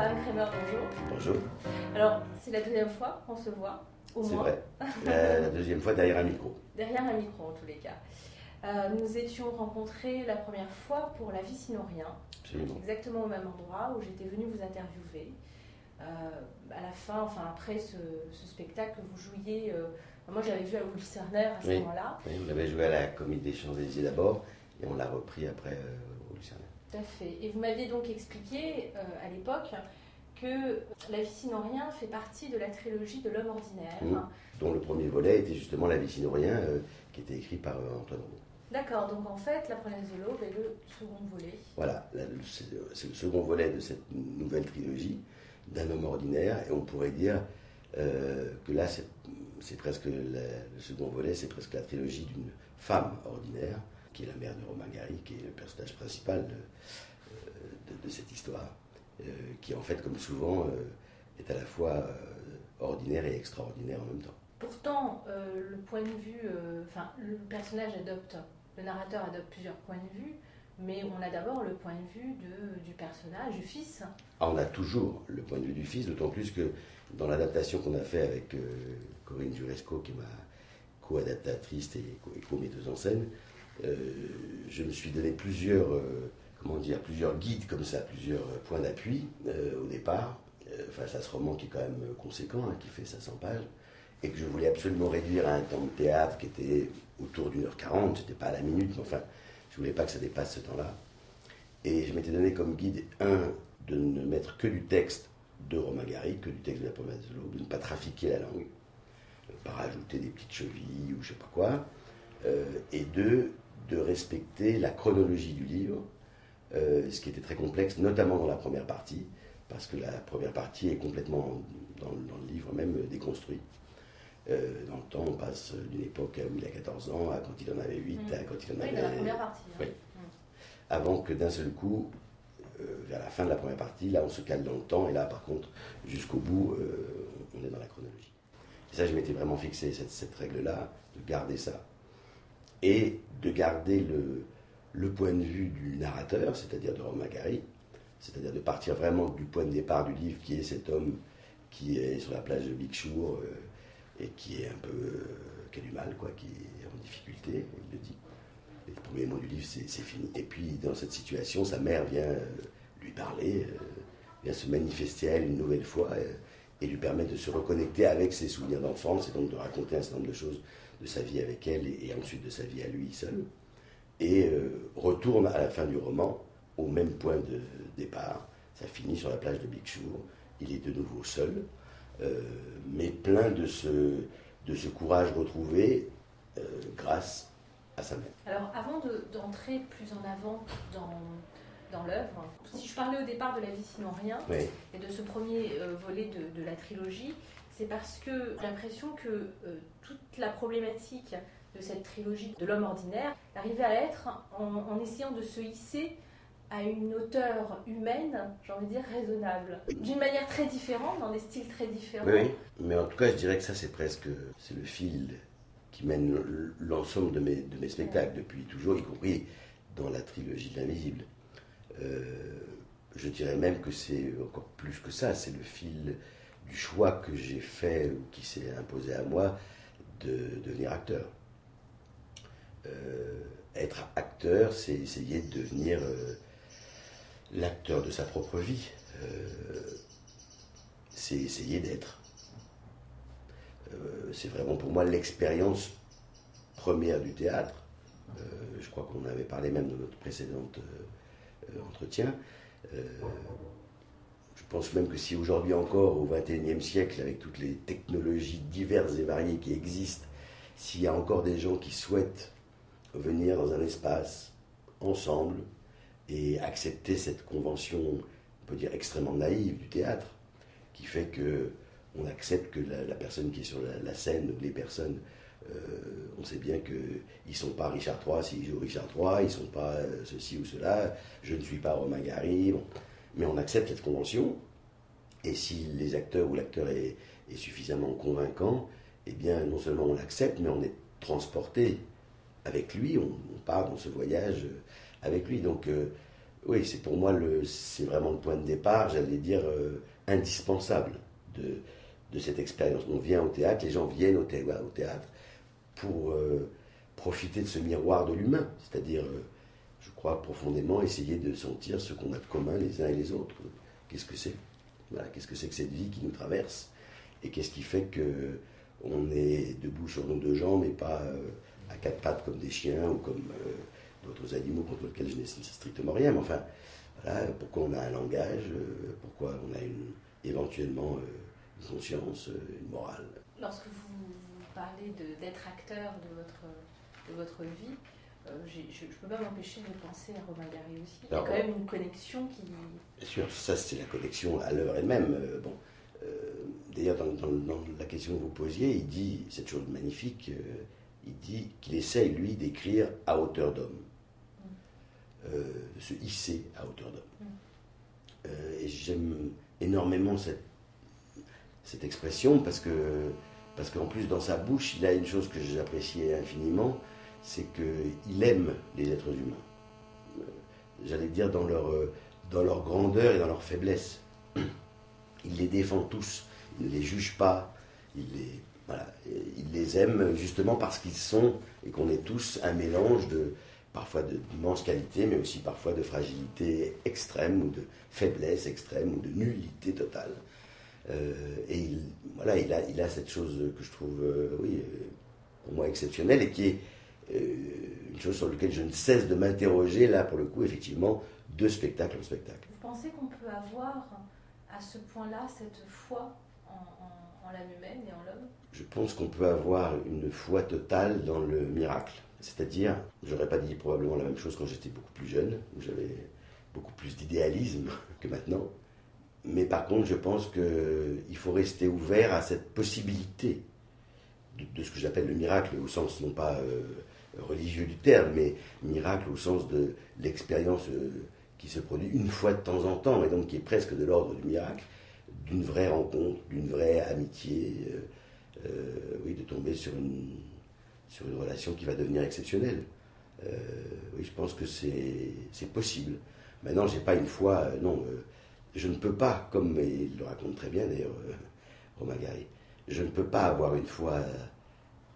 Madame Kramer, bonjour. Bonjour. Alors, c'est la deuxième fois qu'on se voit, au C'est moins. vrai. La, la deuxième fois derrière un micro. Derrière un micro, en tous les cas. Euh, nous étions rencontrés la première fois pour La vie sinon rien, Absolument. exactement au même endroit où j'étais venue vous interviewer. Euh, à la fin, enfin après ce, ce spectacle que vous jouiez, euh, moi j'avais vu à Willy Cerner à ce Oui. moment-là. Oui, on l'avait joué à la Comédie des Champs-Élysées d'abord, et on l'a repris après au Lucernaire. Tout à fait. Et vous m'aviez donc expliqué euh, à l'époque que La vie sinon rien fait partie de la trilogie de l'homme ordinaire. Mhm. Dont le premier volet était justement La vie sinon rien, euh, qui était écrit par euh, Antoine Roux. D'accord, donc en fait, La promesse de l'aube est le second volet. Voilà, c'est le second volet de cette nouvelle trilogie d'un homme ordinaire, et on pourrait dire euh, que là, c'est c'est presque la- le second volet, c'est presque la trilogie d'une femme ordinaire, qui est la mère de Romain Gary, qui est le personnage principal de, euh, de- de cette histoire, euh, qui en fait, comme souvent, euh, est à la fois euh, ordinaire et extraordinaire en même temps. Pourtant, le point de vue, enfin, le personnage adopte, le narrateur adopte plusieurs points de vue, mais on a d'abord le point de vue de- du personnage, du fils. Ah, on a toujours le point de vue du fils, d'autant plus que dans l'adaptation qu'on a fait avec Corinne Juresco, qui est ma co-adaptatrice et co- et co-metteuse en scène, je me suis donné plusieurs, euh, comment dire, plusieurs guides comme ça, plusieurs euh, points d'appui euh, au départ, euh, face à ce roman qui est quand même conséquent, hein, qui fait 500 pages, et que je voulais absolument réduire à un temps de théâtre qui était autour d'une heure quarante, c'était pas à la minute, mais enfin, je voulais pas que ça dépasse ce temps-là. Et je m'étais donné comme guide, un, de ne mettre que du texte de Romain Gary, que du texte de la promesse de l'eau, de ne pas trafiquer la langue, euh, pas rajouter des petites chevilles ou je sais pas quoi, euh, et deux, de respecter la chronologie du livre, euh, ce qui était très complexe, notamment dans la première partie, parce que la première partie est complètement, dans, le- dans le livre même, euh, déconstruite. Euh, dans le temps, on passe d'une époque où il a 14 ans à quand il en avait 8, Mhm. à quand il en Oui, avait dans la première partie. hein. Oui. avant que d'un seul coup, euh, vers la fin de la première partie, là on se cale dans le temps, et là par contre, jusqu'au bout, on est dans la chronologie. Et ça, je m'étais vraiment fixé cette, cette règle-là, de garder ça. Et de garder le, point de vue du narrateur, c'est-à-dire de Romain Gary, c'est-à-dire de partir vraiment du point de départ du livre, qui est cet homme qui est sur la plage de Big Shore euh, et qui est un peu. euh, qui a du mal, quoi, qui est en difficulté, il le dit. Les premiers mots du livre, c'est fini. Et puis, dans cette situation, sa mère vient euh, lui parler, euh, vient se manifester à elle une nouvelle fois et lui permet de se reconnecter avec ses souvenirs d'enfance et donc de raconter un certain nombre de choses de sa vie avec elle et, et ensuite de sa vie à lui seul. Et euh, retourne à la fin du roman au même point de départ. Ça finit sur la plage de Big Shore. Il est de nouveau seul, euh, mais plein de ce, de ce courage retrouvé euh, grâce à sa mère. Alors, avant de- d'entrer plus en avant dans, dans l'œuvre, si je parlais au départ de La vie sinon rien, Oui. et de ce premier euh, volet de, de la trilogie, c'est parce que j'ai l'impression que euh, toute la problématique de cette trilogie de l'homme ordinaire arrivait à être en, essayant de se hisser à une hauteur humaine, j'ai envie de dire raisonnable, d'une manière très différente, dans des styles très différents. Oui. Mais en tout cas, je dirais que ça, c'est presque c'est le fil qui mène l'ensemble de mes, de mes spectacles depuis toujours, y compris dans la trilogie de l'invisible. Euh, je dirais même que c'est encore plus que ça, c'est le fil du choix que j'ai fait, ou qui s'est imposé à moi, de devenir acteur. Euh, être acteur, c'est essayer de devenir euh, l'acteur de sa propre vie. Euh, c'est essayer d'être. C'est vraiment pour moi l'expérience première du théâtre. Je crois qu'on avait parlé même dans notre précédent entretien. Je pense même que si aujourd'hui encore, au XXIe siècle, avec toutes les technologies diverses et variées qui existent, s'il y a encore des gens qui souhaitent venir dans un espace ensemble et accepter cette convention, on peut dire extrêmement naïve du théâtre, qui fait que on accepte que la, personne qui est sur la, scène, les personnes, euh, on sait bien qu'ils ne sont pas Richard III s'ils jouent Richard III, ils ne sont pas euh, ceci ou cela, je ne suis pas Romain Gary. Mais on accepte cette convention, et si les acteurs ou l'acteur est, suffisamment convaincant, eh bien non seulement on l'accepte, mais on est transporté avec lui, on, part dans ce voyage euh, avec lui. Donc euh, oui, c'est pour moi, c'est vraiment le point de départ, j'allais dire, euh, indispensable de, de cette expérience. On vient au théâtre, les gens viennent au, théâtre, au théâtre pour profiter de ce miroir de l'humain, c'est-à-dire, je crois profondément, essayer de sentir ce qu'on a de commun les uns et les autres. Qu'est-ce que c'est? Voilà, Qu'est-ce que c'est que cette vie qui nous traverse? Et qu'est-ce qui fait que on est debout sur nos deux jambes et pas à quatre pattes comme des chiens ou comme d'autres animaux contre lesquels je n'ai strictement rien, mais enfin, voilà, pourquoi on a un langage, euh, pourquoi on a une, éventuellement euh, une conscience, euh, une morale? Lorsque vous, parlez d'être acteur de votre, de votre vie, je ne peux pas m'empêcher de penser à Romain Gary aussi. Il y a quand même une connexion qui. Bien sûr, ça c'est la connexion à l'heure elle-même. bon, D'ailleurs, dans, dans, la question que vous posiez, il dit cette chose magnifique il dit qu'il essaye, lui, d'écrire à hauteur d'homme. Euh, de se hisser à hauteur d'homme. Mm. Euh, et j'aime énormément cette, cette expression parce que parce qu'en plus dans sa bouche il a une chose que j'appréciais infiniment, c'est qu'il aime les êtres humains. Euh, j'allais dire dans leur, dans leur grandeur et dans leur faiblesse. Il les défend tous, il ne les juge pas, il les, voilà, il les aime justement parce qu'ils sont et qu'on est tous un mélange de, parfois d'immenses qualités, mais aussi parfois de fragilité extrême ou de faiblesse extrême ou de nullité totale. Euh, et il, voilà, il a, il a cette chose que je trouve, euh, oui, euh, pour moi exceptionnelle et qui est une chose sur laquelle je ne cesse de m'interroger, là, pour le coup, effectivement, de spectacle en spectacle. Vous pensez qu'on peut avoir à ce point-là cette foi en, en l'âme humaine et en l'homme? Je pense qu'on peut avoir une foi totale dans le miracle. C'est-à-dire, j'aurais pas dit probablement la même chose quand j'étais beaucoup plus jeune, où j'avais beaucoup plus d'idéalisme que maintenant. Mais par contre, je pense qu'il faut rester ouvert à cette possibilité de, ce que j'appelle le miracle, au sens non pas euh, religieux du terme, mais miracle au sens de l'expérience euh, qui se produit une fois de temps en temps, et donc qui est presque de l'ordre du miracle, d'une vraie rencontre, d'une vraie amitié, euh, oui, de tomber sur une, sur une relation qui va devenir exceptionnelle. Euh, oui, je pense que c'est possible. Maintenant, j'ai pas une foi, euh, non, euh, je ne peux pas, comme il le raconte très bien d'ailleurs, Romain je ne peux pas avoir une foi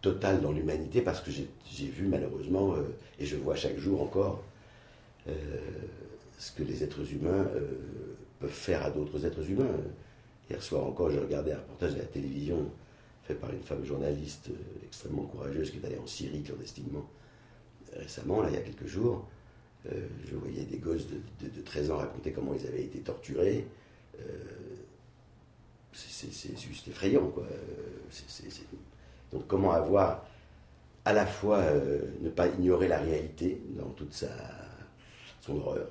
totale dans l'humanité parce que j'ai vu malheureusement, et je vois chaque jour encore, ce que les êtres humains peuvent faire à d'autres êtres humains. Hier soir encore, j'ai regardé un reportage de la télévision par une femme journaliste euh, extrêmement courageuse qui est allée en Syrie clandestinement récemment, là, il y a quelques jours. Euh, je voyais des gosses de, 13 ans raconter comment ils avaient été torturés. Euh, c'est juste effrayant, quoi. Donc, comment avoir à la fois ne pas ignorer la réalité dans toute sa, son horreur,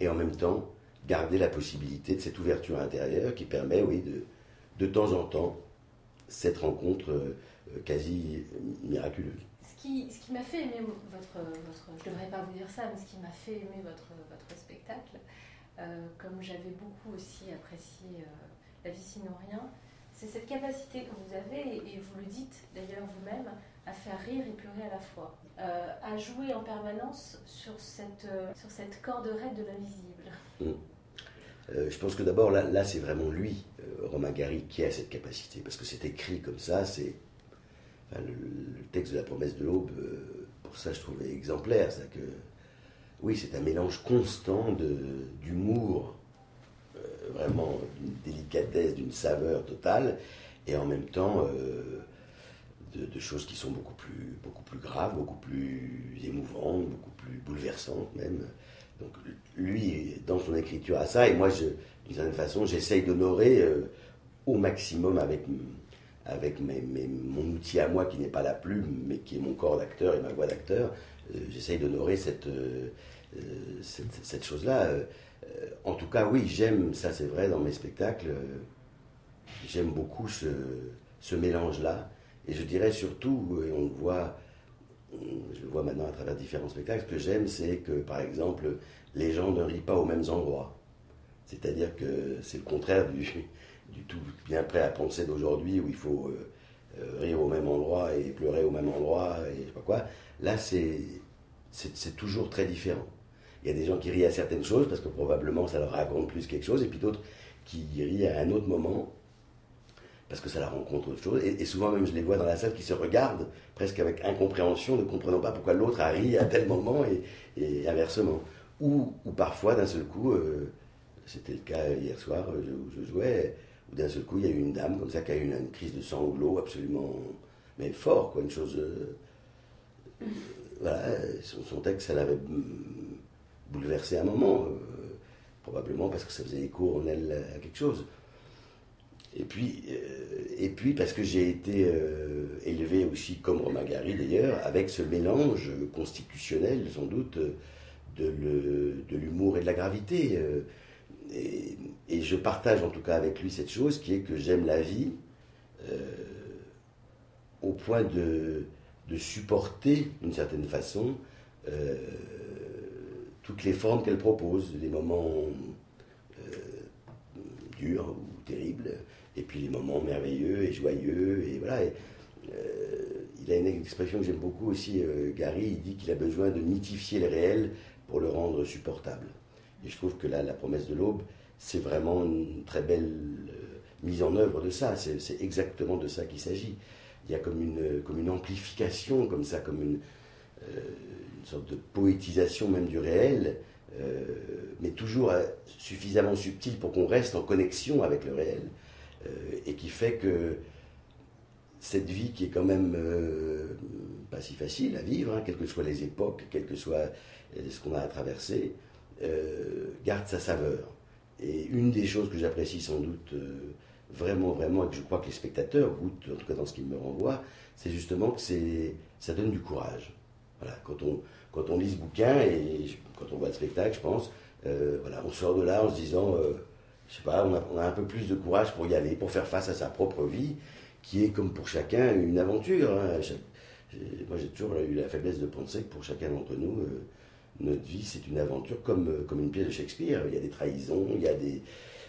et en même temps garder la possibilité de cette ouverture intérieure qui permet, oui, de, de temps en temps, cette rencontre euh, quasi miraculeuse. Ce qui, m'a fait aimer votre, votre, Je devrais pas vous dire ça, mais ce qui m'a fait aimer votre, votre spectacle, euh, comme j'avais beaucoup aussi apprécié euh, La vie sinon rien, c'est cette capacité que vous avez, et vous le dites d'ailleurs vous-même, à faire rire et pleurer à la fois, à jouer en permanence sur cette, sur cette corde raide de l'invisible. Mm. je pense que d'abord, là, là c'est vraiment lui euh, Romain Gary qui a cette capacité, parce que c'est écrit comme ça, c'est le, texte de la promesse de l'aube, euh, pour ça je trouvais exemplaire, c'est que oui, c'est un mélange constant d'humour, euh, vraiment d'une délicatesse, d'une saveur totale, et en même temps de, choses qui sont beaucoup plus, beaucoup plus graves, beaucoup plus émouvantes, beaucoup plus bouleversantes même. Donc lui, dans son écriture, à ça, et moi, d'une certaine façon, j'essaye d'honorer euh, au maximum avec, avec mon outil à moi qui n'est pas la plume, mais qui est mon corps d'acteur et ma voix d'acteur. Euh, j'essaye d'honorer cette, euh, cette, chose-là. en tout cas, oui, j'aime, ça c'est vrai dans mes spectacles, j'aime beaucoup ce, mélange-là. Et je dirais surtout, et on le voit, je le vois maintenant à travers différents spectacles, ce que j'aime, c'est que, par exemple, les gens ne rient pas aux mêmes endroits. C'est-à-dire que c'est le contraire du, tout bien prêt à penser d'aujourd'hui où il faut euh, euh, rire au même endroit et pleurer au même endroit et je sais pas quoi. Là, c'est, toujours très différent. Il y a des gens qui rient à certaines choses parce que probablement ça leur raconte plus quelque chose, et puis d'autres qui rient à un autre moment parce que ça la rencontre autre chose. Et, souvent même je les vois dans la salle qui se regardent presque avec incompréhension, ne comprenant pas pourquoi l'autre a ri à tel moment et, inversement. Ou, parfois d'un seul coup, euh, c'était le cas hier soir où je, jouais, où d'un seul coup il y a eu une dame comme ça qui a eu une, crise de sanglots absolument, mais fort, quoi, une chose. Euh, voilà, son, texte, ça l'avait bouleversé un moment, euh, probablement parce que ça faisait écho en elle à quelque chose. Et puis, euh, et puis parce que j'ai été euh, élevé aussi, comme Romain Gary d'ailleurs, avec ce mélange constitutionnel, sans doute, de l'humour et de la gravité. Et, je partage en tout cas avec lui cette chose qui est que j'aime la vie au point de, de supporter, d'une certaine façon, toutes les formes qu'elle propose, les moments euh, durs ou terribles, et puis les moments merveilleux et joyeux, et voilà. Euh, il a une expression que j'aime beaucoup aussi, Gary, il dit qu'il a besoin de mythifier le réel pour le rendre supportable. Et je trouve que là, la promesse de l'aube, c'est vraiment une très belle mise en œuvre de ça, c'est exactement de ça qu'il s'agit il y a comme une, comme une amplification, comme ça, comme euh, une sorte de poétisation même du réel, euh, mais toujours euh, suffisamment subtile pour qu'on reste en connexion avec le réel, et qui fait que cette vie qui est quand même pas si facile à vivre, hein, quelles que soient les époques, quel que soit ce qu'on a à traverser, garde sa saveur. Et une des choses que j'apprécie sans doute vraiment, vraiment, et que je crois que les spectateurs goûtent, en tout cas dans ce qu'ils me renvoient, c'est justement que ça donne du courage. Voilà, quand on, quand on lit ce bouquin et quand on voit le spectacle, je pense, euh, voilà, on sort de là en se disant, euh, je sais pas, on a, on a, un peu plus de courage pour y aller, pour faire face à sa propre vie, qui est comme pour chacun une aventure. Hein. moi, j'ai toujours eu la faiblesse de penser que pour chacun d'entre nous, euh, notre vie, c'est une aventure comme, comme une pièce de Shakespeare. Il y a des trahisons, il y a des,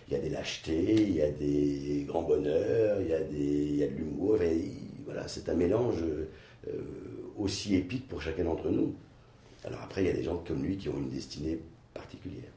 il y a des lâchetés, il y a des grands bonheurs, il y a, des, il y a de l'humour. voilà, c'est un mélange euh, aussi épique pour chacun d'entre nous. Alors après, il y a des gens comme lui qui ont une destinée particulière.